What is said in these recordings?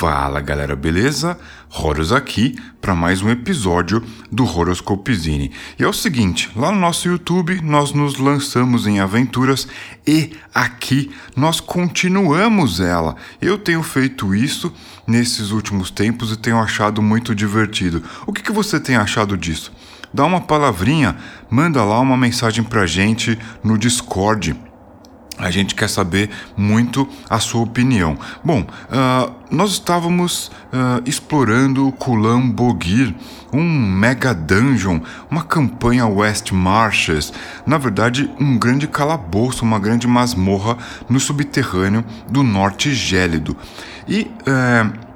Fala galera, beleza? Horus aqui para mais um episódio do Horoscopizine. E é o seguinte, lá no nosso YouTube nós nos lançamos em aventuras e aqui nós continuamos ela. Eu tenho feito isso nesses últimos tempos e tenho achado muito divertido. O que, que você tem achado disso? Dá uma palavrinha, manda lá uma mensagem pra gente no Discord a gente quer saber muito a sua opinião. Bom, uh, nós estávamos uh, explorando Kulan Bogir, um mega dungeon, uma campanha West Marches, na verdade um grande calabouço, uma grande masmorra no subterrâneo do norte gélido. E uh,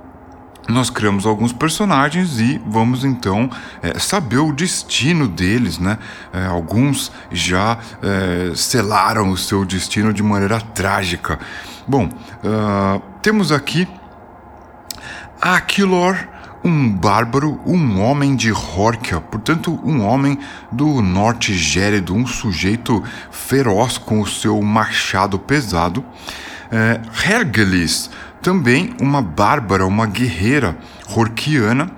nós criamos alguns personagens e vamos então é, saber o destino deles, né? É, alguns já é, selaram o seu destino de maneira trágica. Bom, uh, temos aqui Aquilor, um bárbaro, um homem de Horkia, portanto, um homem do norte gélido, um sujeito feroz com o seu machado pesado. É, Hergelis, também uma bárbara, uma guerreira horquiana,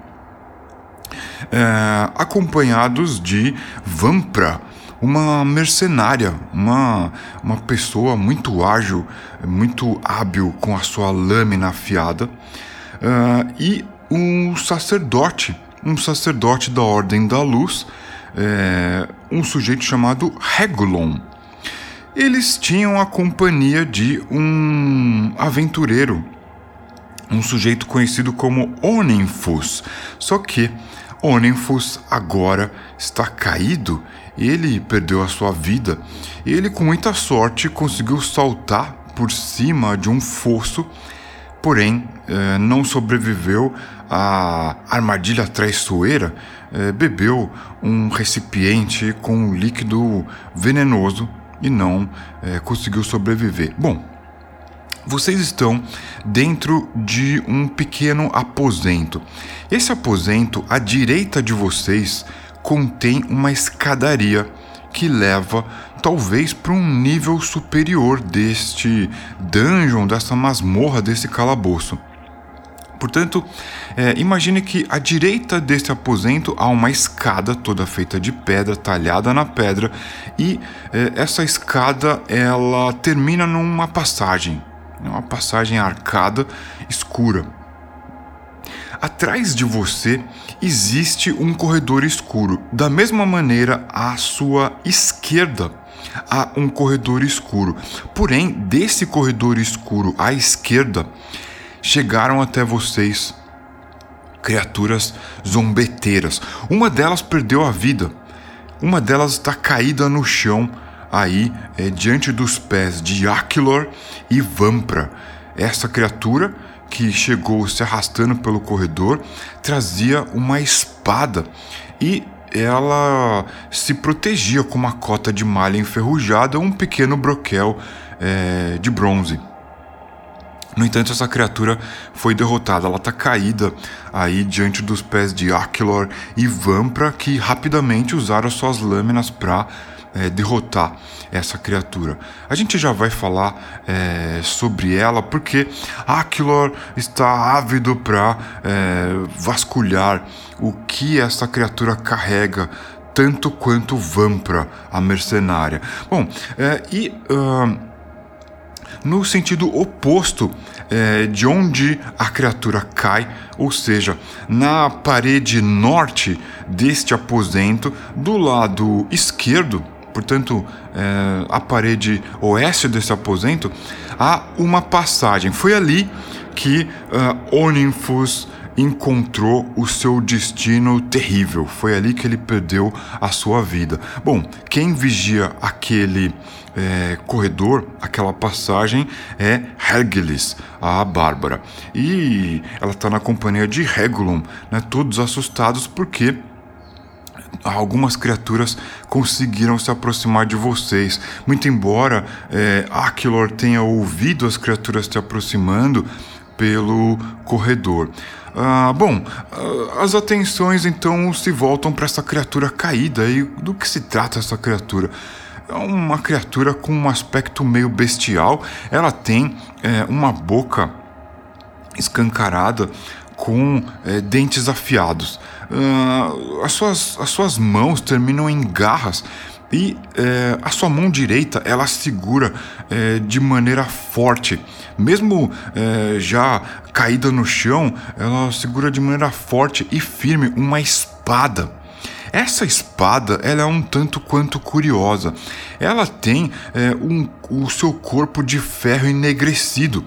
é, acompanhados de Vampra, uma mercenária, uma, uma pessoa muito ágil, muito hábil com a sua lâmina afiada, é, e um sacerdote, um sacerdote da Ordem da Luz, é, um sujeito chamado Regulon. Eles tinham a companhia de um aventureiro um sujeito conhecido como Onenfus. Só que Onenfus agora está caído, ele perdeu a sua vida ele, com muita sorte, conseguiu saltar por cima de um fosso, porém eh, não sobreviveu à armadilha traiçoeira, eh, bebeu um recipiente com um líquido venenoso e não eh, conseguiu sobreviver. Bom, vocês estão dentro de um pequeno aposento. Esse aposento, à direita de vocês, contém uma escadaria que leva talvez para um nível superior deste dungeon, dessa masmorra, desse calabouço. Portanto, é, imagine que à direita deste aposento há uma escada toda feita de pedra, talhada na pedra, e é, essa escada ela termina numa passagem é uma passagem arcada escura. Atrás de você existe um corredor escuro. Da mesma maneira, à sua esquerda há um corredor escuro. Porém, desse corredor escuro à esquerda chegaram até vocês criaturas zombeteiras. Uma delas perdeu a vida. Uma delas está caída no chão aí é, diante dos pés de Aquilor e Vampra. Essa criatura que chegou se arrastando pelo corredor trazia uma espada e ela se protegia com uma cota de malha enferrujada, um pequeno broquel é, de bronze. No entanto, essa criatura foi derrotada. Ela está caída aí diante dos pés de Aquilor e Vampra, que rapidamente usaram suas lâminas para é, derrotar essa criatura. A gente já vai falar é, sobre ela porque Aquilor está ávido para é, vasculhar o que essa criatura carrega tanto quanto Vampra, a mercenária. Bom, é, e uh, no sentido oposto é, de onde a criatura cai, ou seja, na parede norte deste aposento, do lado esquerdo portanto, é, a parede oeste desse aposento, há uma passagem. Foi ali que uh, Oninfus encontrou o seu destino terrível. Foi ali que ele perdeu a sua vida. Bom, quem vigia aquele é, corredor, aquela passagem, é Hergelis, a Bárbara. E ela está na companhia de Regulum, né, todos assustados porque algumas criaturas conseguiram se aproximar de vocês. Muito embora é, Aquilor tenha ouvido as criaturas se aproximando pelo corredor. Ah, bom, ah, as atenções então se voltam para essa criatura caída. E do que se trata essa criatura? É uma criatura com um aspecto meio bestial. Ela tem é, uma boca escancarada com é, dentes afiados. Uh, as, suas, as suas mãos terminam em garras e é, a sua mão direita ela segura é, de maneira forte, mesmo é, já caída no chão, ela segura de maneira forte e firme uma espada. Essa espada ela é um tanto quanto curiosa. Ela tem um, o seu corpo de ferro enegrecido.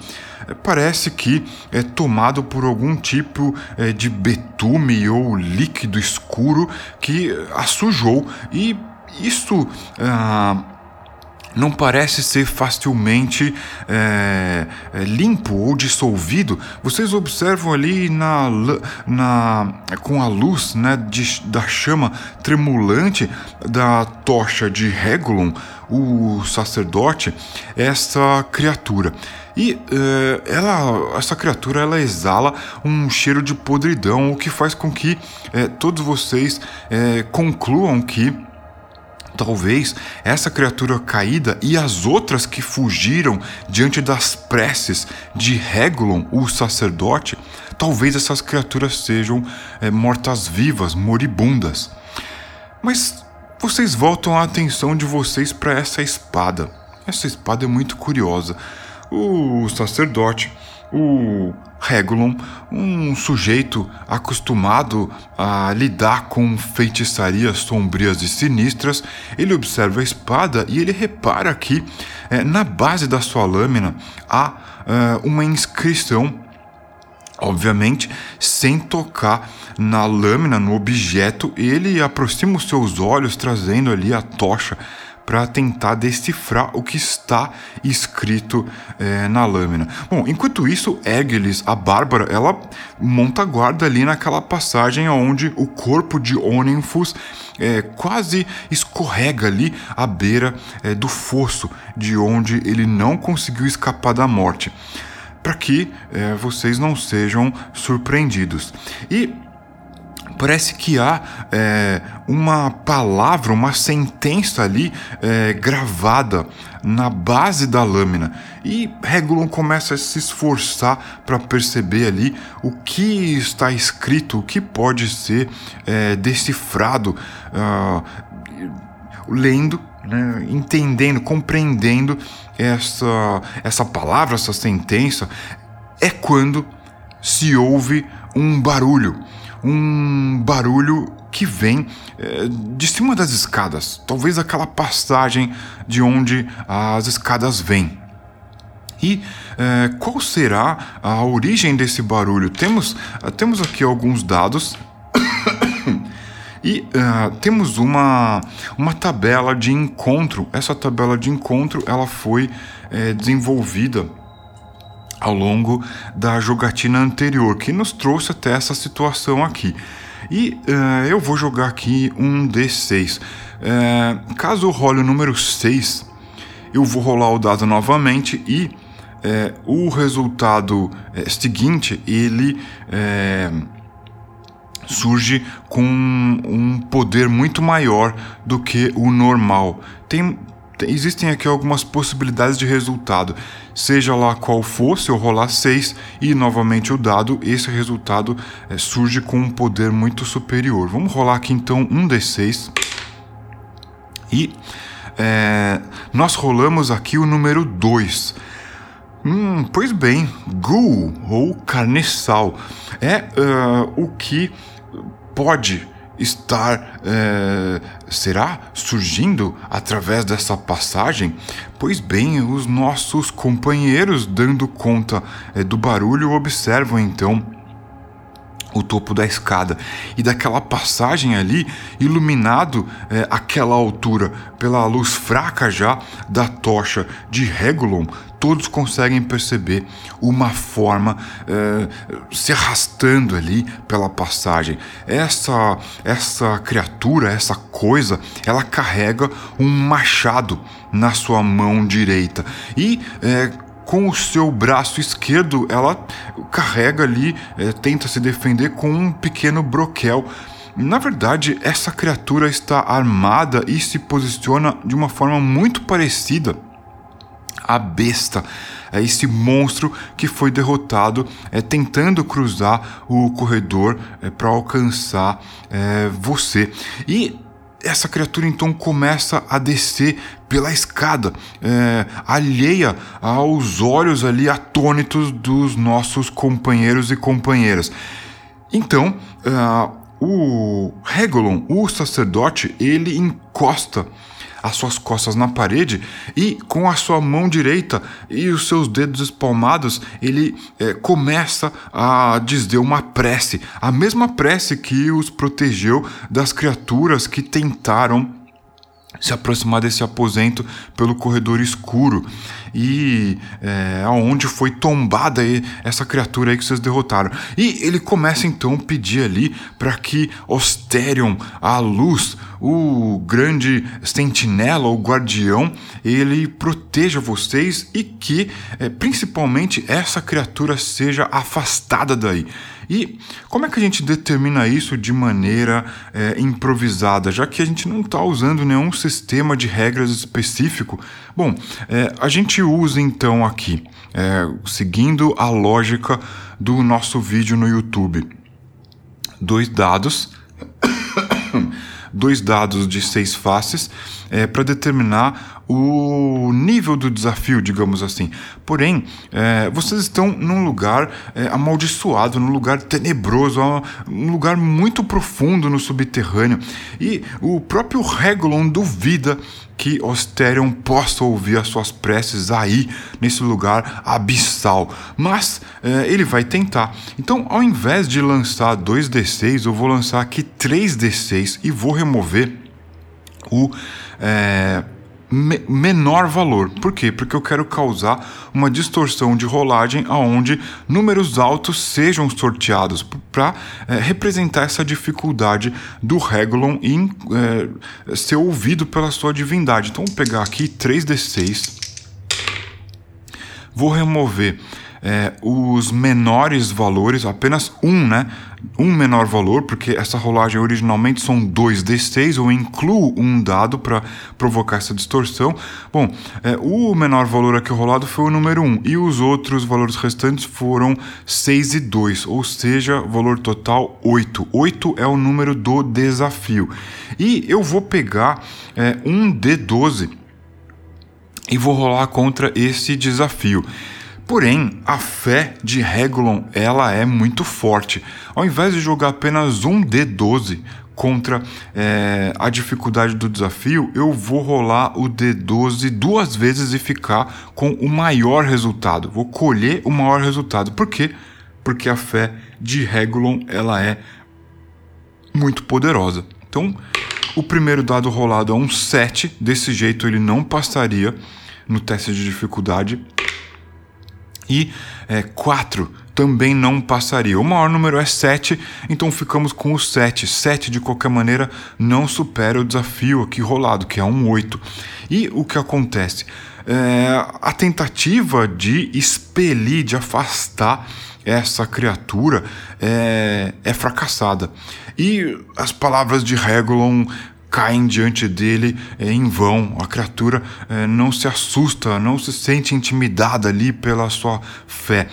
Parece que é tomado por algum tipo é, de betume ou líquido escuro que a sujou. E isso ah, não parece ser facilmente é, limpo ou dissolvido. Vocês observam ali na, na com a luz né, de, da chama tremulante da tocha de Regulon, o sacerdote, essa criatura. E uh, ela, essa criatura ela exala um cheiro de podridão, o que faz com que uh, todos vocês uh, concluam que Talvez essa criatura caída e as outras que fugiram diante das preces de Regulon, o sacerdote, talvez essas criaturas sejam é, mortas-vivas, moribundas. Mas vocês voltam a atenção de vocês para essa espada. Essa espada é muito curiosa. O sacerdote, o Regulon, um sujeito acostumado a lidar com feitiçarias sombrias e sinistras, ele observa a espada e ele repara que é, na base da sua lâmina há é, uma inscrição obviamente sem tocar na lâmina, no objeto, ele aproxima os seus olhos, trazendo ali a tocha para tentar decifrar o que está escrito é, na lâmina. Bom, enquanto isso, Eglis, a Bárbara, ela monta guarda ali naquela passagem onde o corpo de Onenfus é, quase escorrega ali à beira é, do fosso de onde ele não conseguiu escapar da morte para que é, vocês não sejam surpreendidos. E parece que há é, uma palavra, uma sentença ali é, gravada na base da lâmina. E Regulon começa a se esforçar para perceber ali o que está escrito, o que pode ser é, decifrado, uh, lendo né, entendendo, compreendendo essa, essa palavra, essa sentença, é quando se ouve um barulho um barulho que vem é, de cima das escadas, talvez aquela passagem de onde as escadas vêm. E é, qual será a origem desse barulho? Temos, temos aqui alguns dados e uh, temos uma, uma tabela de encontro. Essa tabela de encontro ela foi é, desenvolvida ao longo da jogatina anterior, que nos trouxe até essa situação aqui. E uh, eu vou jogar aqui um D6. Uh, eh, caso role o número 6, eu vou rolar o dado novamente e uh, o resultado seguinte ele surge com um poder muito maior do que o normal. Tem existem aqui algumas possibilidades de resultado. Seja lá qual for, se eu rolar 6 e novamente o dado, esse resultado é, surge com um poder muito superior. Vamos rolar aqui então um D6. E é, nós rolamos aqui o número 2. Hum, pois bem, Ghoul ou carniçal é uh, o que pode estar é, será surgindo através dessa passagem? Pois bem, os nossos companheiros, dando conta é, do barulho, observam então o topo da escada e daquela passagem ali, iluminado é, àquela altura pela luz fraca já da tocha de Regulon, todos conseguem perceber uma forma é, se arrastando ali pela passagem. Essa essa criatura, essa coisa, ela carrega um machado na sua mão direita e é, com o seu braço esquerdo, ela carrega ali, é, tenta se defender com um pequeno broquel. Na verdade, essa criatura está armada e se posiciona de uma forma muito parecida à besta é esse monstro que foi derrotado é, tentando cruzar o corredor é, para alcançar é, você. E essa criatura então começa a descer pela escada, é, alheia aos olhos ali atônitos dos nossos companheiros e companheiras. Então, uh, o Regolon, o sacerdote, ele encosta as suas costas na parede e com a sua mão direita e os seus dedos espalmados ele é, começa a dizer uma prece, a mesma prece que os protegeu das criaturas que tentaram se aproximar desse aposento pelo corredor escuro e é, aonde foi tombada aí, essa criatura aí que vocês derrotaram. E ele começa então a pedir ali para que Osterion, a luz, o grande sentinela, o guardião, ele proteja vocês e que é, principalmente essa criatura seja afastada daí. E como é que a gente determina isso de maneira é, improvisada, já que a gente não está usando nenhum sistema de regras específico? Bom, é, a gente usa então aqui, é, seguindo a lógica do nosso vídeo no YouTube, dois dados. dois dados de seis faces é, para determinar o nível do desafio, digamos assim. Porém, é, vocês estão num lugar é, amaldiçoado, num lugar tenebroso, um lugar muito profundo no subterrâneo. E o próprio Regulon duvida que Osterion possa ouvir as suas preces aí, nesse lugar abissal. Mas é, ele vai tentar. Então, ao invés de lançar 2d6, eu vou lançar aqui 3d6 e vou remover o. É, me menor valor. Por quê? Porque eu quero causar uma distorção de rolagem aonde números altos sejam sorteados para é, representar essa dificuldade do Regulon em é, ser ouvido pela sua divindade. Então, vou pegar aqui 3d6, vou remover é, os menores valores, apenas um, né? Um menor valor, porque essa rolagem originalmente são dois D6, eu incluo um dado para provocar essa distorção. Bom, é, o menor valor aqui rolado foi o número 1, e os outros valores restantes foram 6 e 2, ou seja, valor total 8. 8 é o número do desafio. E eu vou pegar é, um D12 e vou rolar contra esse desafio. Porém, a fé de Regulon ela é muito forte. Ao invés de jogar apenas um D12 contra é, a dificuldade do desafio, eu vou rolar o D12 duas vezes e ficar com o maior resultado. Vou colher o maior resultado. Por quê? Porque a fé de Regulon ela é muito poderosa. Então, o primeiro dado rolado é um 7, desse jeito ele não passaria no teste de dificuldade e é, 4 também não passaria. O maior número é 7, então ficamos com o 7. 7, de qualquer maneira, não supera o desafio aqui rolado, que é um 8. E o que acontece? É, a tentativa de expelir, de afastar essa criatura é, é fracassada. E as palavras de Regulon caem diante dele é, em vão. A criatura é, não se assusta, não se sente intimidada ali pela sua fé,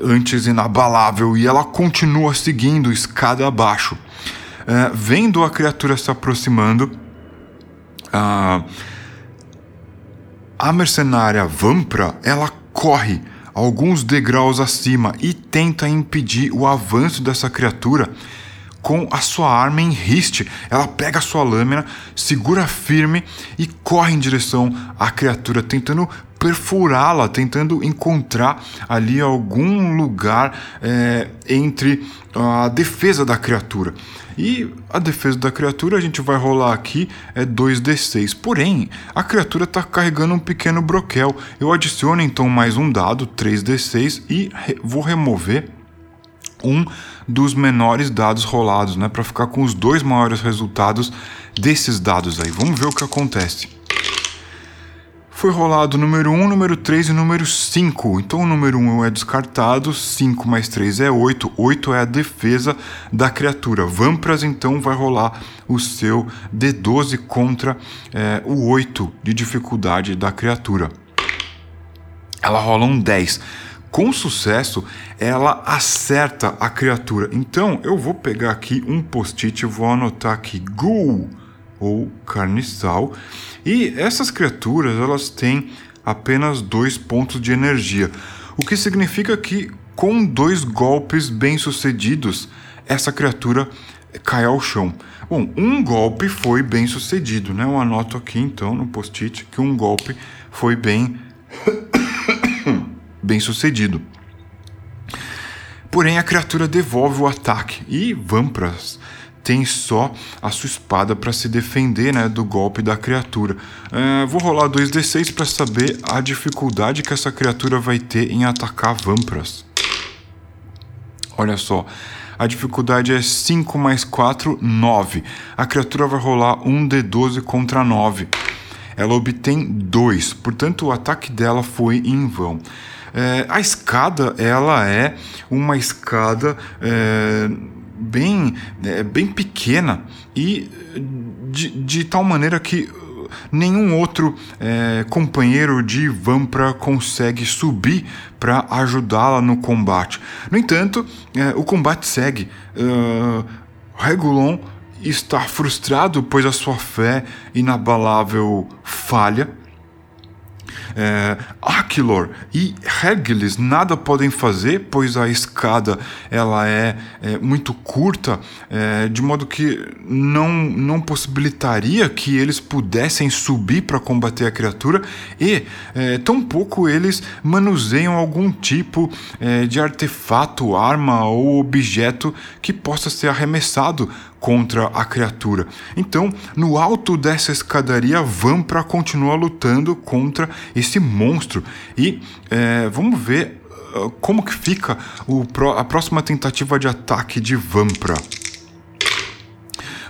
antes inabalável, e ela continua seguindo escada abaixo. É, vendo a criatura se aproximando, a, a mercenária Vampra ela corre alguns degraus acima e tenta impedir o avanço dessa criatura com a sua arma em riste. Ela pega a sua lâmina, segura firme e corre em direção à criatura, tentando perfurá-la, tentando encontrar ali algum lugar é, entre a defesa da criatura. E a defesa da criatura a gente vai rolar aqui é 2d6. Porém, a criatura está carregando um pequeno broquel. Eu adiciono então mais um dado, 3d6, e re vou remover um dos menores dados rolados, né, para ficar com os dois maiores resultados desses dados aí. Vamos ver o que acontece. Foi rolado número 1, número 3 e número 5. Então o número 1 é descartado, 5 mais 3 é 8. 8 é a defesa da criatura. Vampras então vai rolar o seu D12 contra é, o 8 de dificuldade da criatura. ela rola um 10. Com sucesso, ela acerta a criatura. Então, eu vou pegar aqui um post-it vou anotar aqui Ghoul ou Carniçal. E essas criaturas, elas têm apenas dois pontos de energia, o que significa que com dois golpes bem-sucedidos, essa criatura cai ao chão. Bom, um golpe foi bem sucedido, né? Eu anoto aqui então no post-it que um golpe foi bem bem sucedido. Porém, a criatura devolve o ataque e Vampras tem só a sua espada para se defender né, do golpe da criatura. É, vou rolar 2d6 para saber a dificuldade que essa criatura vai ter em atacar Vampras. Olha só, a dificuldade é 5 mais 4, 9. A criatura vai rolar 1d12 contra 9. Ela obtém 2, portanto o ataque dela foi em vão. É, a escada, ela é uma escada é, bem, é, bem pequena e de, de tal maneira que nenhum outro é, companheiro de Vampra consegue subir para ajudá-la no combate. No entanto, é, o combate segue. Uh, Regulon está frustrado, pois a sua fé inabalável falha é, Aquilor e Hercules nada podem fazer, pois a escada ela é, é muito curta, é, de modo que não, não possibilitaria que eles pudessem subir para combater a criatura e é, tampouco eles manuseiam algum tipo é, de artefato, arma ou objeto que possa ser arremessado contra a criatura. Então, no alto dessa escadaria, Vampra continua lutando contra esse monstro. E é, vamos ver uh, como que fica o, a próxima tentativa de ataque de Vampra.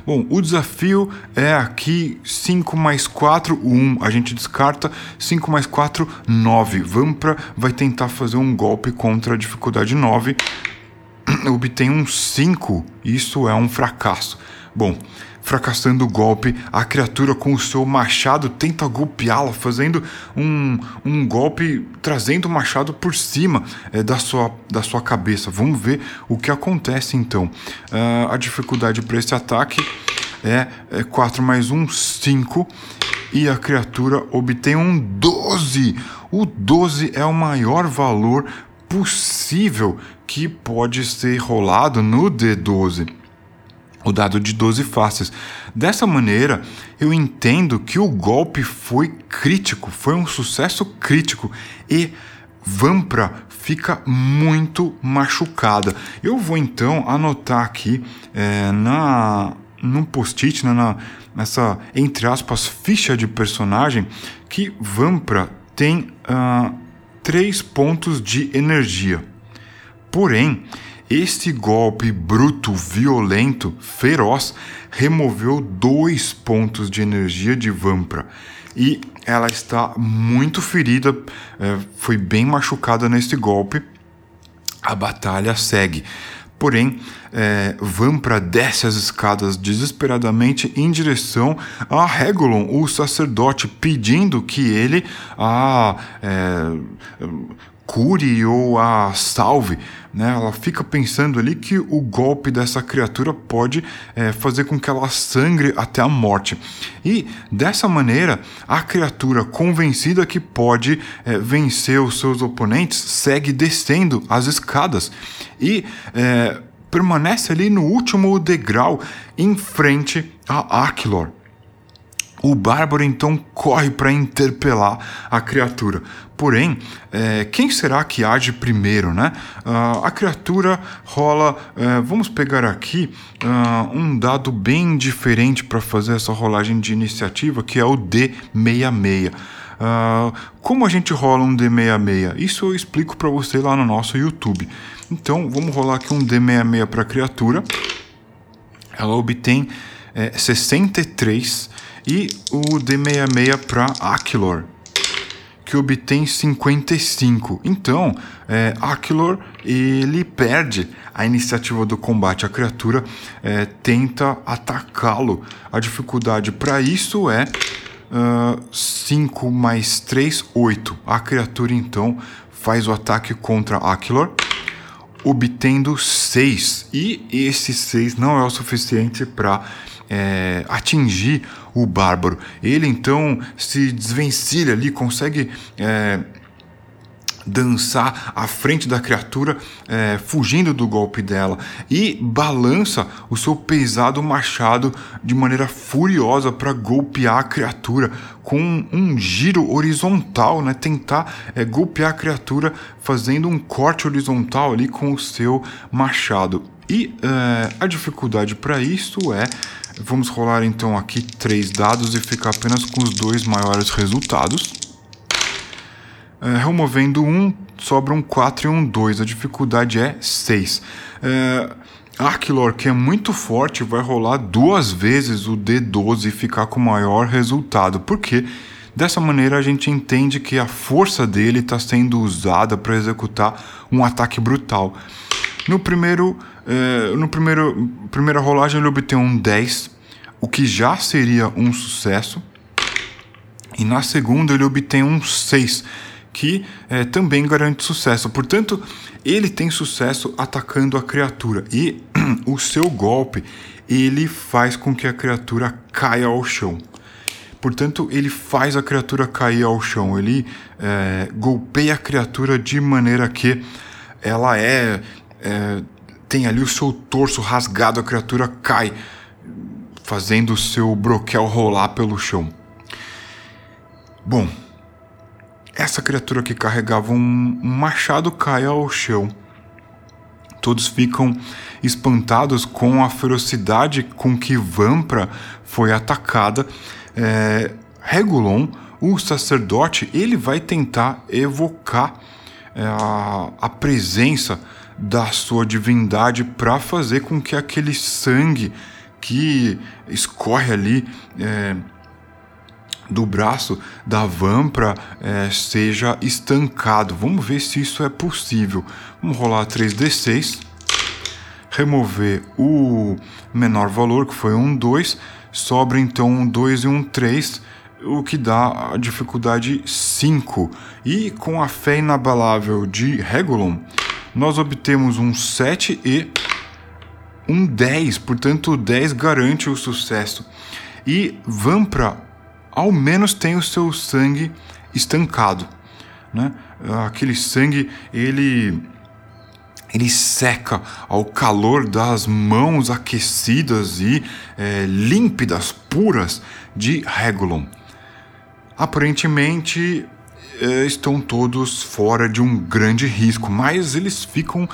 Bom, o desafio é aqui 5 mais 4, 1. A gente descarta 5 mais 4, 9. Vampra vai tentar fazer um golpe contra a dificuldade 9 obtém um 5, isso é um fracasso. Bom, fracassando o golpe, a criatura com o seu machado tenta golpeá-la, fazendo um, um golpe, trazendo o machado por cima é, da, sua, da sua cabeça. Vamos ver o que acontece então. Uh, a dificuldade para esse ataque é, é 4 mais 1, 5. E a criatura obtém um 12. O 12 é o maior valor possível que pode ser rolado no D12 o dado de 12 faces. Dessa maneira, eu entendo que o golpe foi crítico, foi um sucesso crítico e Vampra fica muito machucada. Eu vou então anotar aqui é, na no post-it, né, na, nessa entre aspas ficha de personagem, que Vampra tem uh, três pontos de energia. Porém, este golpe bruto, violento, feroz removeu dois pontos de energia de Vampra e ela está muito ferida, é, foi bem machucada neste golpe. A batalha segue. Porém, é, Vampra desce as escadas desesperadamente em direção a Regulon, o sacerdote, pedindo que ele a é, cure ou a salve. Né? Ela fica pensando ali que o golpe dessa criatura pode é, fazer com que ela sangre até a morte. E dessa maneira, a criatura convencida que pode é, vencer os seus oponentes segue descendo as escadas. E é, permanece ali no último degrau em frente a Aquilor. O bárbaro então corre para interpelar a criatura. Porém, é, quem será que age primeiro, né? Uh, a criatura rola. Uh, vamos pegar aqui uh, um dado bem diferente para fazer essa rolagem de iniciativa, que é o D66. Uh, como a gente rola um D66? Isso eu explico para você lá no nosso YouTube. Então vamos rolar aqui um D66 para a criatura. Ela obtém é, 63 e o D66 para Aquilor, que obtém 55. Então, é, Aquilor ele perde a iniciativa do combate. A criatura é, tenta atacá-lo. A dificuldade para isso é 5 mais 3, 8. A criatura então faz o ataque contra Aquilor, obtendo 6. E esse 6 não é o suficiente para é, atingir o bárbaro. Ele então se desvencilha ali, consegue. É, dançar à frente da criatura, é, fugindo do golpe dela, e balança o seu pesado machado de maneira furiosa para golpear a criatura com um giro horizontal, né? tentar é, golpear a criatura fazendo um corte horizontal ali com o seu machado. E é, a dificuldade para isso é Vamos rolar então aqui três dados e ficar apenas com os dois maiores resultados. É, removendo um, sobra um 4 e um 2. A dificuldade é 6. É, Arquilor, que é muito forte, vai rolar duas vezes o D12 e ficar com o maior resultado. Por quê? Dessa maneira a gente entende que a força dele está sendo usada para executar um ataque brutal. No primeiro, é, no primeiro primeira rolagem ele obtém um 10, o que já seria um sucesso. E na segunda ele obtém um 6, que é, também garante sucesso. Portanto, ele tem sucesso atacando a criatura e o seu golpe ele faz com que a criatura caia ao chão. Portanto, ele faz a criatura cair ao chão. Ele é, golpeia a criatura de maneira que ela é, é tem ali o seu torso rasgado, a criatura cai, fazendo o seu broquel rolar pelo chão. Bom, essa criatura que carregava um, machado cai ao chão. Todos ficam espantados com a ferocidade com que Vampra foi atacada. É, Regulon, o sacerdote, ele vai tentar evocar é, a, a presença da sua divindade para fazer com que aquele sangue que escorre ali é, do braço da Vampra é, seja estancado. Vamos ver se isso é possível. Vamos rolar 3d6, remover o menor valor, que foi um 2, sobra então um 2 e um 3, o que dá a dificuldade 5. E com a fé inabalável de Regulon, nós obtemos um 7 e um 10, portanto o 10 garante o sucesso. E Vampra ao menos tem o seu sangue estancado, né? Aquele sangue ele ele seca ao calor das mãos aquecidas e é, límpidas, puras de Regulon. Aparentemente é, estão todos fora de um grande risco, mas eles ficam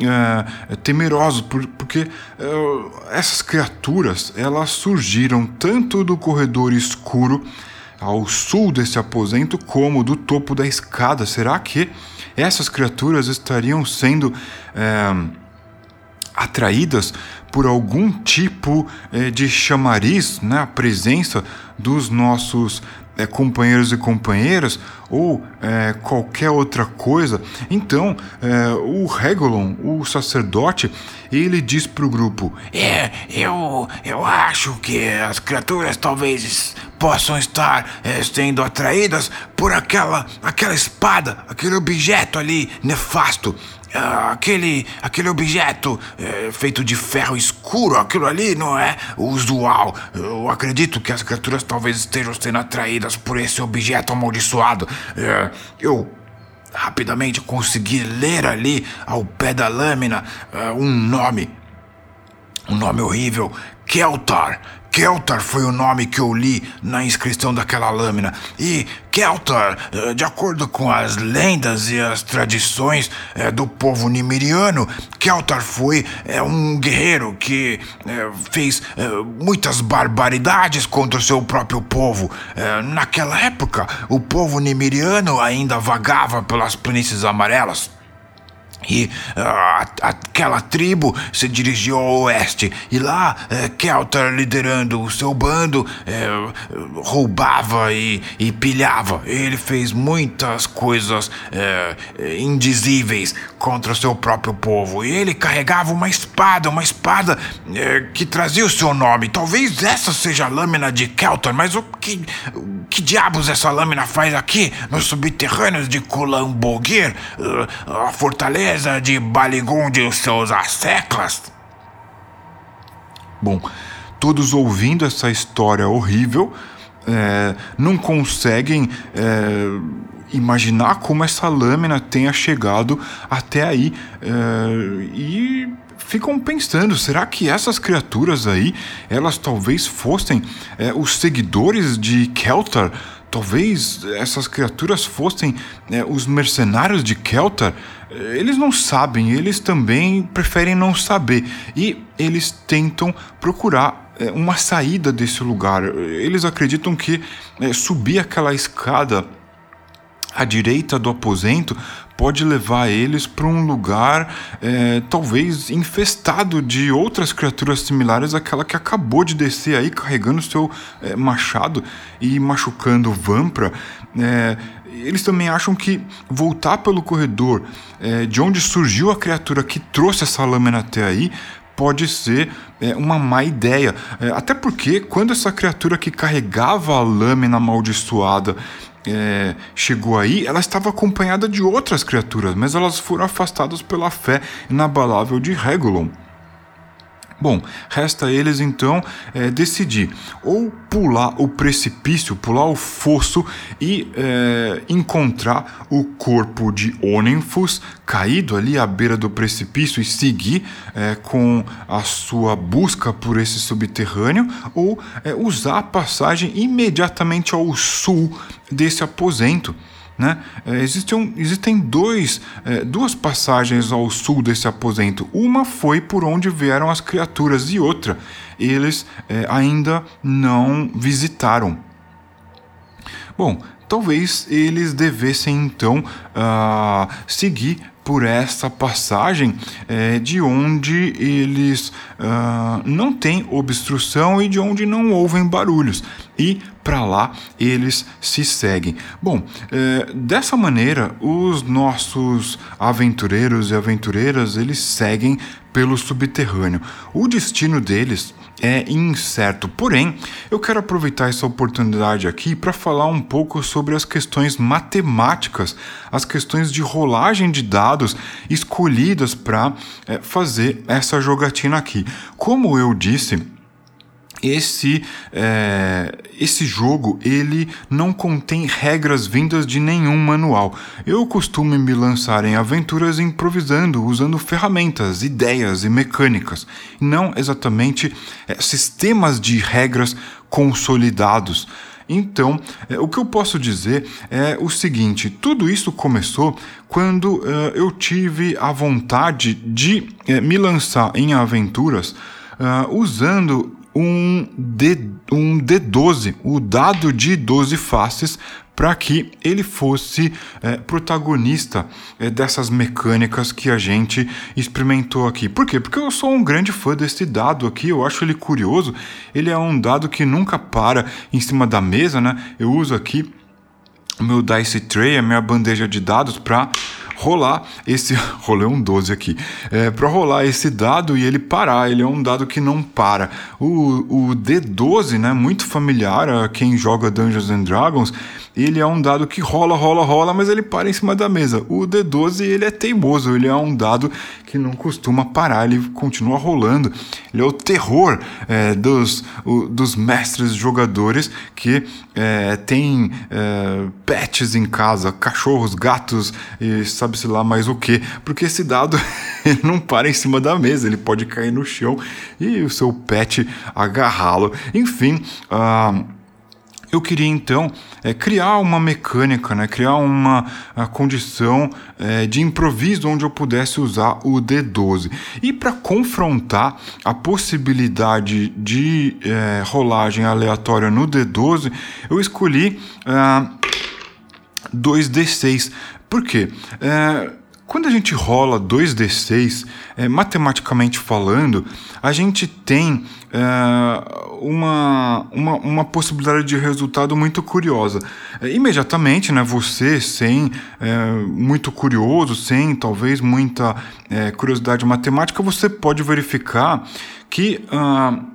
é, temerosos por, porque é, essas criaturas elas surgiram tanto do corredor escuro ao sul desse aposento como do topo da escada. Será que essas criaturas estariam sendo atraídas por algum tipo de chamariz, né? a presença dos nossos companheiros e companheiras ou é, qualquer outra coisa, então é, o Regulon, o sacerdote, ele diz para o grupo: É, eu, eu acho que as criaturas talvez possam estar é, sendo atraídas por aquela, aquela espada, aquele objeto ali nefasto ah, aquele, aquele objeto é, feito de ferro escuro, aquilo ali não é usual. Eu acredito que as criaturas talvez estejam sendo atraídas por esse objeto amaldiçoado. É, eu rapidamente consegui ler ali ao pé da lâmina é, um nome. Um nome horrível: Keltar. Keltar foi o nome que eu li na inscrição daquela lâmina. E Keltar, eh, de acordo com as lendas e as tradições é, do povo nimiriano, Keltar foi é, um guerreiro que fez muitas barbaridades contra o seu próprio povo. naquela época, o povo nimiriano ainda vagava pelas planícies amarelas. E uh, aquela tribo se dirigiu ao oeste e lá é, Keltar, liderando o seu bando, é, roubava e, e, pilhava. Ele fez muitas coisas é, indizíveis contra o seu próprio povo e ele carregava uma espada, uma espada que trazia o seu nome. Talvez essa seja a lâmina de Keltar, mas o que, o que diabos essa lâmina faz aqui nos subterrâneos de Kulambogir, a fortaleza de Baligun e seus asseclas? Bom, todos ouvindo essa história horrível, é, não conseguem é, imaginar como essa lâmina tenha chegado até aí. É, e ficam pensando: será que essas criaturas aí, elas talvez fossem é, os seguidores de Keltar? Talvez essas criaturas fossem é, os mercenários de Keltar? Eles não sabem, eles também preferem não saber e eles tentam procurar é, uma saída desse lugar. Eles acreditam que é, subir aquela escada à direita do aposento pode levar eles para um lugar é, talvez infestado de outras criaturas similares àquela que acabou de descer aí carregando seu é, machado e machucando Vampra. É, eles também acham que voltar pelo corredor é, de onde surgiu a criatura que trouxe essa lâmina até aí pode ser é, uma má ideia. É, até porque, quando essa criatura que carregava a lâmina amaldiçoada é, chegou aí, ela estava acompanhada de outras criaturas, mas elas foram afastadas pela fé inabalável de Regulon. Bom, resta a eles então é, decidir ou pular o precipício, pular o fosso e é, encontrar o corpo de Onenfus caído ali à beira do precipício e seguir é, com a sua busca por esse subterrâneo, ou é, usar a passagem imediatamente ao sul desse aposento. Né? É, existem, dois, é, duas passagens ao sul desse aposento. Uma foi por onde vieram as criaturas, e outra eles é, ainda não visitaram. Bom, talvez eles devessem então uh, seguir por essa passagem é, de onde eles uh, não têm obstrução e de onde não ouvem barulhos. E para lá eles se seguem. Bom, é, dessa maneira, os nossos aventureiros e aventureiras eles seguem pelo subterrâneo. O destino deles é incerto. Porém, eu quero aproveitar essa oportunidade aqui para falar um pouco sobre as questões matemáticas, as questões de rolagem de dados escolhidas para é, fazer essa jogatina aqui. Como eu disse, esse, é, esse jogo ele não contém regras vindas de nenhum manual. Eu costumo me lançar em aventuras improvisando, usando ferramentas, ideias e mecânicas, não exatamente é, sistemas de regras consolidados. Então, é, o que eu posso dizer é o seguinte: tudo isso começou quando uh, eu tive a vontade de uh, me lançar em aventuras usando um, D, um D12, o dado de 12 faces, para que ele fosse é, protagonista é, dessas mecânicas que a gente experimentou aqui. Por quê? Porque eu sou um grande fã desse dado aqui, eu acho ele curioso. Ele é um dado que nunca para em cima da mesa, né? Eu uso aqui o meu Dice Tray, a minha bandeja de dados, para rolar esse. Rolei um 12 aqui. É, para rolar esse dado e ele parar. Ele é um dado que não para. O, o D12, né? Muito familiar a quem joga Dungeons and Dragons. Ele é um dado que rola, rola, rola, mas ele para em cima da mesa. O D12 ele é teimoso, ele é um dado que não costuma parar, ele continua rolando. Ele é o terror é, dos, o, dos mestres jogadores que é, tem é, pets em casa, cachorros, gatos e sabe-se lá mais o que, porque esse dado não para em cima da mesa, ele pode cair no chão e o seu pet agarrá-lo. Enfim, uh, eu queria então é, criar uma mecânica, né, criar uma condição é, de improviso onde eu pudesse usar o D12. E para confrontar a possibilidade de é, rolagem aleatória no D12, eu escolhi ah, 2D6. Por quê? É, Quando a gente rola 2d6, é, matematicamente falando, a gente tem é, uma, uma, uma, possibilidade de resultado muito curiosa. É, imediatamente, né, você, sem é, muito curioso, sem talvez muita é, curiosidade matemática, você pode verificar que. Uh,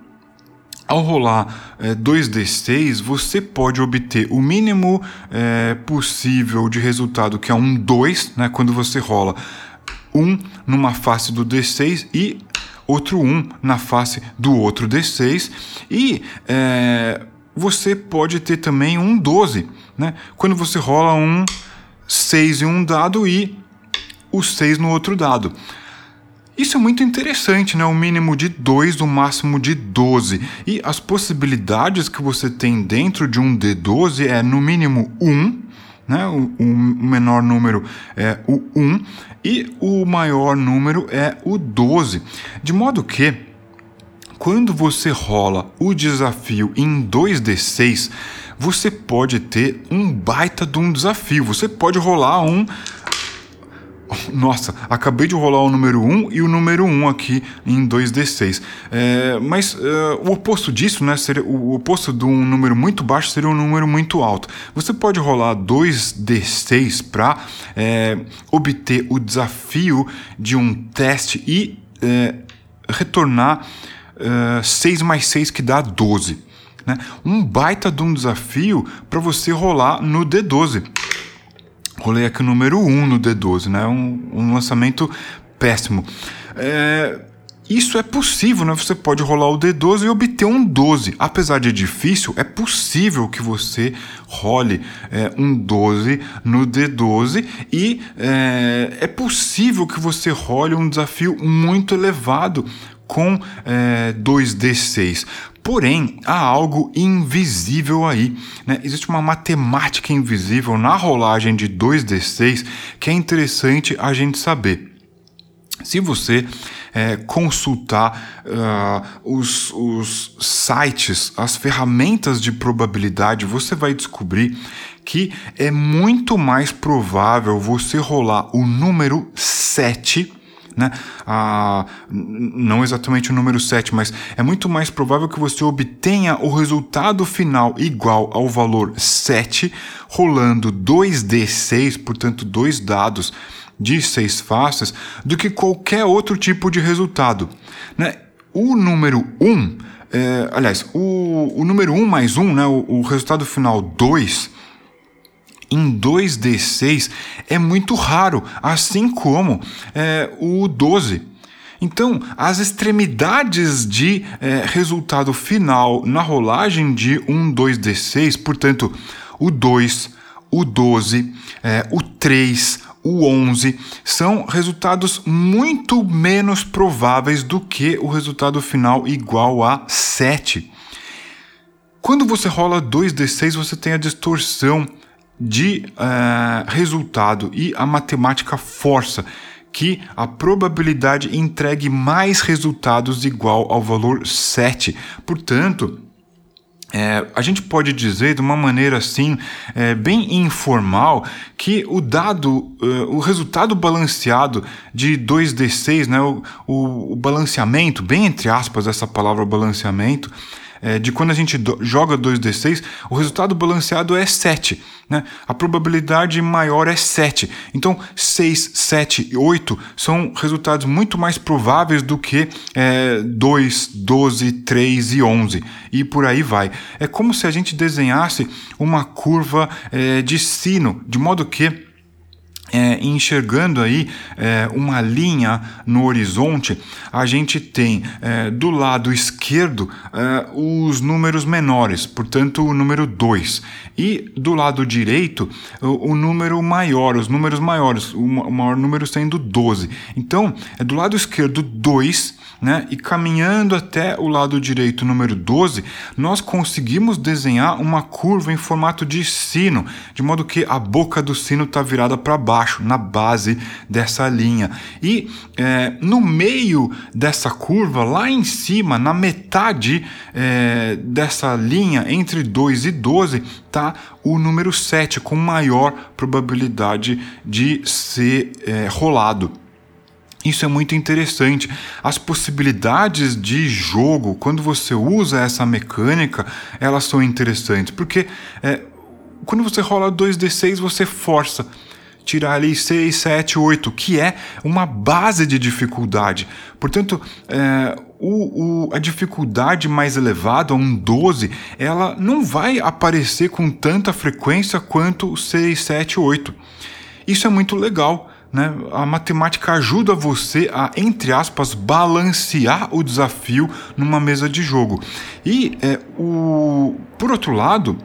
ao rolar é, 2d6, você pode obter o mínimo é, possível de resultado, que é um 2, né, quando você rola um numa face do d6 e outro 1 na face do outro d6. E é, você pode ter também um 12, né, quando você rola um 6 em um dado e o 6 no outro dado. Isso é muito interessante, né? O mínimo de 2, o máximo de 12. E as possibilidades que você tem dentro de um D12 é no mínimo 1, né? O, o menor número é o 1 e o maior número é o 12. De modo que quando você rola o desafio em 2D6, você pode ter um baita de um desafio. Você pode rolar um nossa, acabei de rolar o número 1 e o número 1 aqui em 2d6. É, mas é, o oposto disso, né, seria, o oposto de um número muito baixo seria um número muito alto. Você pode rolar 2d6 para é, obter o desafio de um teste e é, retornar 6 é, mais 6 que dá 12. Né? Um baita de um desafio para você rolar no D12 rolei aqui o número 1 no D12, né? Um, um lançamento péssimo. É, isso é possível, né? Você pode rolar o D12 e obter um 12. Apesar de difícil, é possível que você role é, um 12 no D12 e é, é possível que você role um desafio muito elevado com é, 2D6. Porém, há algo invisível aí. Né? Existe uma matemática invisível na rolagem de 2D6 que é interessante a gente saber. Se você é, consultar uh, os, os sites, as ferramentas de probabilidade, você vai descobrir que é muito mais provável você rolar o número 7 né? Ah, não exatamente o número 7, mas é muito mais provável que você obtenha o resultado final igual ao valor 7, rolando 2d6, portanto, dois dados de seis faces, do que qualquer outro tipo de resultado. Né? O número 1, é, aliás, o, o número 1 mais 1, né, o, o resultado final 2, em 2D6 é muito raro, assim como é, o 12. Então, as extremidades de é, resultado final na rolagem de um 2D6, portanto, o 2, o 12, é, o 3, o 11, são resultados muito menos prováveis do que o resultado final igual a 7. Quando você rola 2D6, você tem a distorção de uh, resultado e a matemática força que a probabilidade entregue mais resultados igual ao valor 7. Portanto, é, a gente pode dizer de uma maneira assim, é, bem informal, que o dado, o resultado balanceado de 2D6, né, o, o, o balanceamento, bem entre aspas essa palavra balanceamento, é, de quando a gente do, joga 2d6, o resultado balanceado é 7. Né? A probabilidade maior é 7. Então, 6, 7 e 8 são resultados muito mais prováveis do que é, 2, 12, 3 e 11. E por aí vai. É como se a gente desenhasse uma curva é, de sino, de modo que é, enxergando aí é, uma linha no horizonte, a gente tem é, do lado esquerdo é, os números menores, portanto o número 2, e do lado direito o, o, número maior, os números maiores, o maior número sendo 12. Então, é do lado esquerdo 2 né? E caminhando até o lado direito, número 12, nós conseguimos desenhar uma curva em formato de sino, de modo que a boca do sino está virada para baixo, na base dessa linha. E é, no meio dessa curva, lá em cima, na metade é, dessa linha, entre 2 e 12, está o número 7, com maior probabilidade de ser é, rolado. Isso é muito interessante. As possibilidades de jogo, quando você usa essa mecânica, elas são interessantes. Porque é, quando você rola 2d6, você força tirar ali 6, 7, 8, que é uma base de dificuldade. Portanto, é, o, o, a dificuldade mais elevada, um 12, ela não vai aparecer com tanta frequência quanto 6, 7, 8. Isso é muito legal. Né? A matemática ajuda você a, entre aspas, balancear o desafio numa mesa de jogo. E, é, o, por outro lado,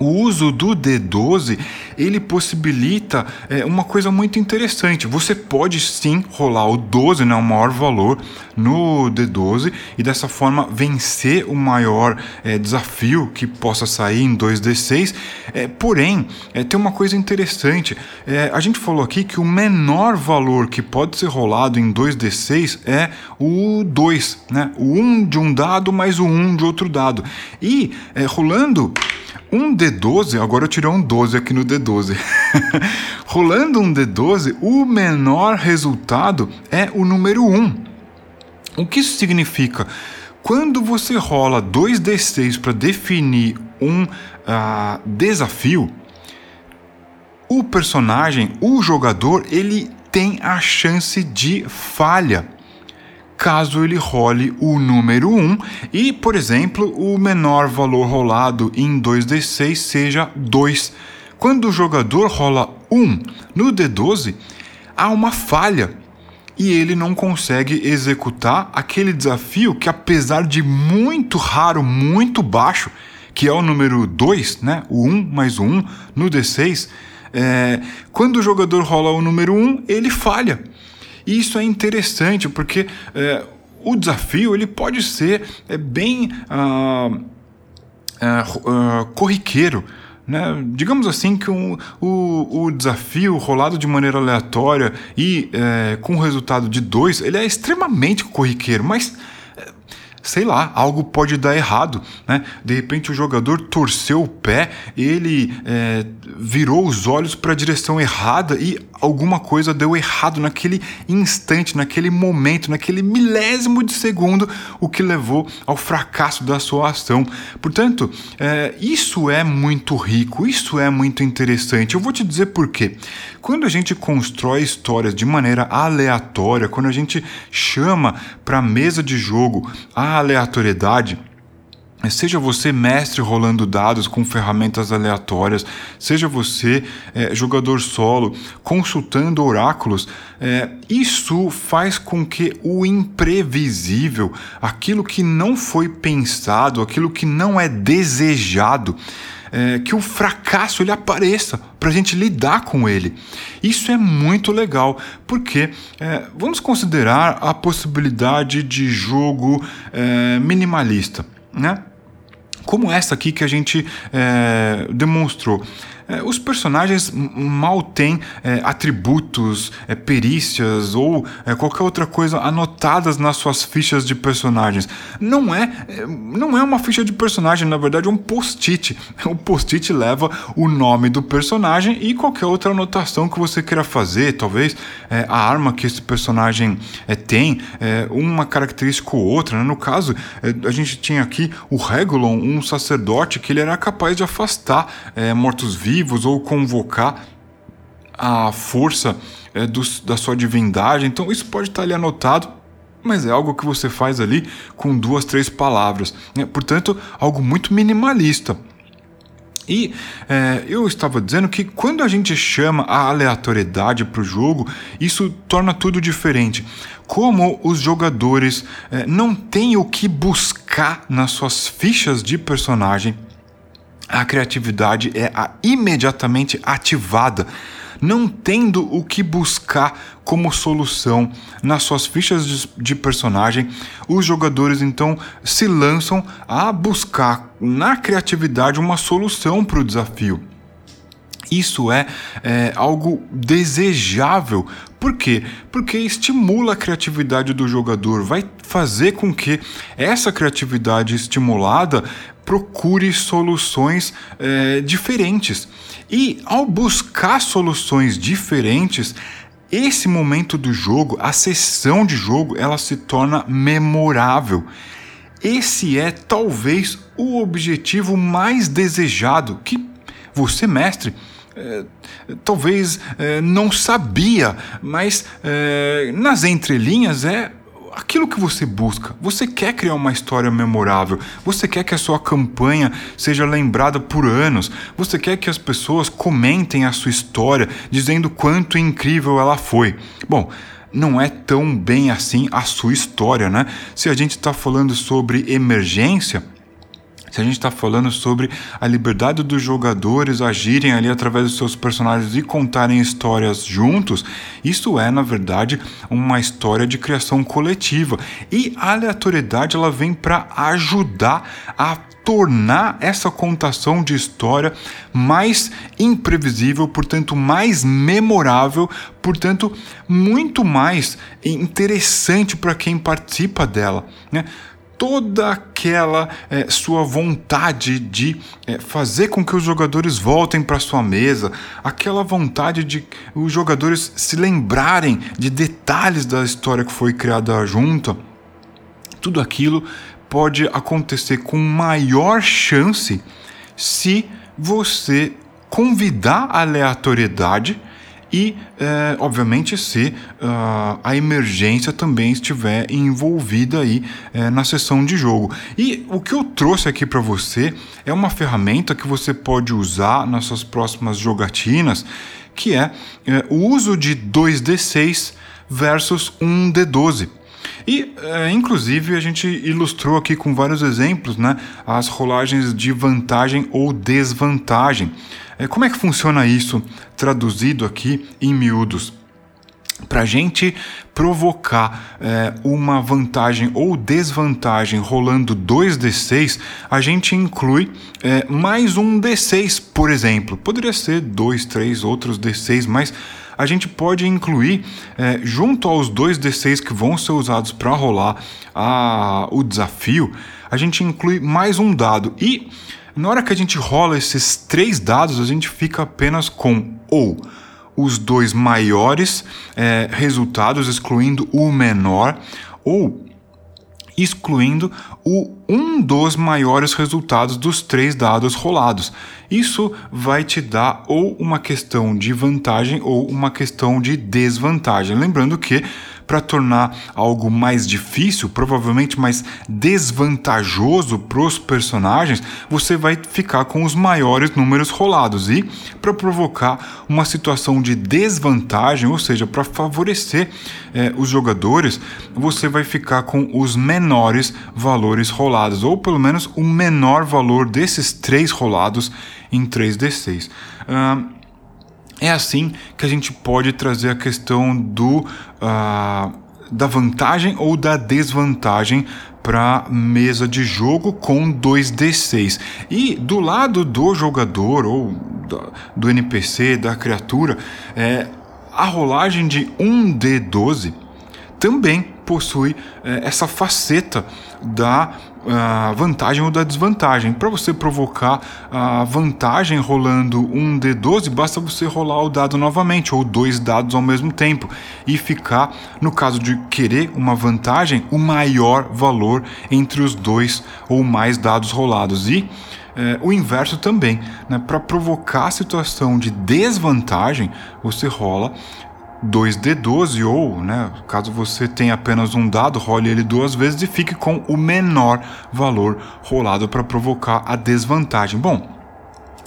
o uso do D12 ele possibilita é, uma coisa muito interessante. Você pode sim rolar o 12, né, o maior valor no D12 e dessa forma vencer o maior é, desafio que possa sair em 2D6. É, porém, é, tem uma coisa interessante. É, a gente falou aqui que o menor valor que pode ser rolado em 2D6 é o 2, né? o 1 de um dado mais o 1 de outro dado. E é, rolando um D12, agora eu tirei um 12 aqui no D12. Rolando um D12, o menor resultado é o número 1. O que isso significa? Quando você rola 2D6 para definir um uh, desafio, o personagem, o jogador, ele tem a chance de falha caso ele role o número 1 e, por exemplo, o menor valor rolado em 2d6 seja 2. Quando o jogador rola 1 no d12, há uma falha e ele não consegue executar aquele desafio que, apesar de muito raro, muito baixo, que é o número 2, né? o 1 mais o 1 no d6, é, quando o jogador rola o número 1, ele falha. E isso é interessante porque é, o desafio ele pode ser é, bem uh, uh, corriqueiro. Né? Digamos assim que um, o, o desafio rolado de maneira aleatória e é, com resultado de 2, ele é extremamente corriqueiro, mas sei lá, algo pode dar errado, né? De repente o jogador torceu o pé, ele é, virou os olhos para a direção errada e alguma coisa deu errado naquele instante, naquele momento, naquele milésimo de segundo, o que levou ao fracasso da sua ação. Portanto, é, isso é muito rico, isso é muito interessante. Eu vou te dizer por quê. Quando a gente constrói histórias de maneira aleatória, quando a gente chama para a mesa de jogo a aleatoriedade, Seja você mestre rolando dados com ferramentas aleatórias, seja você é, jogador solo consultando oráculos, é, isso faz com que o imprevisível, aquilo que não foi pensado, aquilo que não é desejado, é, que o fracasso ele apareça para a gente lidar com ele. Isso é muito legal, porque é, vamos considerar a possibilidade de jogo é, minimalista, né? Como essa aqui que a gente é, demonstrou. É, os personagens mal têm é, atributos, é, perícias ou é, qualquer outra coisa anotadas nas suas fichas de personagens. Não é, é não é uma ficha de personagem, na verdade é um post-it. O post-it leva o nome do personagem e qualquer outra anotação que você queira fazer, talvez é, a arma que esse personagem tem, uma característica ou outra. Né? No caso, a gente tinha aqui o Regulon, um sacerdote que ele era capaz de afastar mortos-vivos vivos ou convocar a força é, do, da sua divindade. Então isso pode estar ali anotado, mas é algo que você faz ali com duas, três palavras. Né? Portanto, algo muito minimalista. E é, eu estava dizendo que quando a gente chama a aleatoriedade para o jogo, isso torna tudo diferente. Como os jogadores é, não têm o que buscar nas suas fichas de personagem a criatividade é imediatamente ativada não tendo o que buscar como solução nas suas fichas de, de personagem, os jogadores então se lançam a buscar na criatividade uma solução para o desafio. Isso é, é, algo desejável. Por quê? Porque estimula a criatividade do jogador, vai fazer com que essa criatividade estimulada procure soluções é, diferentes. E ao buscar soluções diferentes, esse momento do jogo, a sessão de jogo, ela se torna memorável. Esse é talvez o objetivo mais desejado que você, mestre, é, talvez é, não sabia, mas é, nas entrelinhas é aquilo que você busca. Você quer criar uma história memorável, você quer que a sua campanha seja lembrada por anos, você quer que as pessoas comentem a sua história dizendo quanto incrível ela foi. Bom, não é tão bem assim a sua história, né? Se a gente está falando sobre emergência, se a gente está falando sobre a liberdade dos jogadores agirem ali através dos seus personagens e contarem histórias juntos, isso é, na verdade, uma história de criação coletiva. E a aleatoriedade ela vem para ajudar a tornar essa contação de história mais imprevisível, portanto, mais memorável, portanto, muito mais interessante para quem participa dela. Né? Toda aquela é, sua vontade de é, fazer com que os jogadores voltem para sua mesa, aquela vontade de os jogadores se lembrarem de detalhes da história que foi criada junto, tudo aquilo pode acontecer com maior chance se você convidar a aleatoriedade e, é, obviamente, se uh, a emergência também estiver envolvida aí é, na sessão de jogo. E o que eu trouxe aqui para você é uma ferramenta que você pode usar nas suas próximas jogatinas, que é, é o uso de 2d6 versus 1d12. E, é, inclusive, a gente ilustrou aqui com vários exemplos né, as rolagens de vantagem ou desvantagem. É, como é que funciona isso traduzido aqui em miúdos? Para a gente provocar é, uma vantagem ou desvantagem rolando 2d6, a gente inclui é, mais um d6, por exemplo. Poderia ser dois, três outros d6, mas a gente pode incluir, é, junto aos dois D6 que vão ser usados para rolar a, o desafio, a gente inclui mais um dado. E na hora que a gente rola esses três dados, a gente fica apenas com ou os dois maiores é, resultados, excluindo o menor, ou excluindo o um dos maiores resultados dos três dados rolados. Isso vai te dar ou uma questão de vantagem ou uma questão de desvantagem. Lembrando que para tornar algo mais difícil, provavelmente mais desvantajoso para os personagens, você vai ficar com os maiores números rolados. E para provocar uma situação de desvantagem, ou seja, para favorecer eh, os jogadores, você vai ficar com os menores valores rolados, ou pelo menos o menor valor desses três rolados em 3D6. Uh, é assim que a gente pode trazer a questão do, uh, da vantagem ou da desvantagem para mesa de jogo com 2d6. E do lado do jogador ou do NPC, da criatura, é, a rolagem de 1d12 também possui é, essa faceta da uh, vantagem ou da desvantagem. Para você provocar a vantagem rolando um D12, basta você rolar o dado novamente, ou dois dados ao mesmo tempo, e ficar, no caso de querer uma vantagem, o maior valor entre os dois ou mais dados rolados. E é, o inverso também. Né? Para provocar a situação de desvantagem, você rola 2D12 ou, né, caso você tenha apenas um dado, role ele duas vezes e fique com o menor valor rolado para provocar a desvantagem. Bom,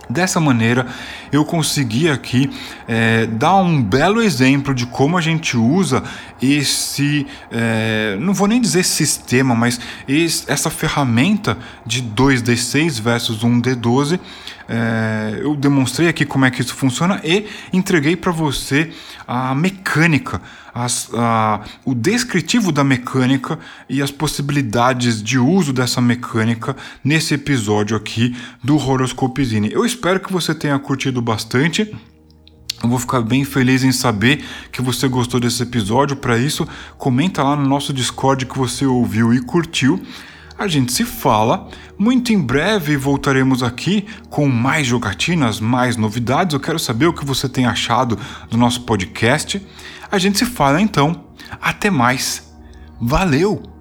Dessa maneira, eu consegui aqui é, dar um belo exemplo de como a gente usa esse, é, não vou nem dizer sistema, mas esse, essa ferramenta de 2D6 versus 1D12 é, eu demonstrei aqui como é que isso funciona e entreguei para você a mecânica, as, a, o descritivo da mecânica e as possibilidades de uso dessa mecânica nesse episódio aqui do Horoscopezine. Eu espero que você tenha curtido bastante. Eu vou ficar bem feliz em saber que você gostou desse episódio. Para isso, comenta lá no nosso Discord que você ouviu e curtiu. A gente se fala. Muito em breve voltaremos aqui com mais jogatinas, mais novidades. Eu quero saber o que você tem achado do nosso podcast. A gente se fala então. Até mais. Valeu!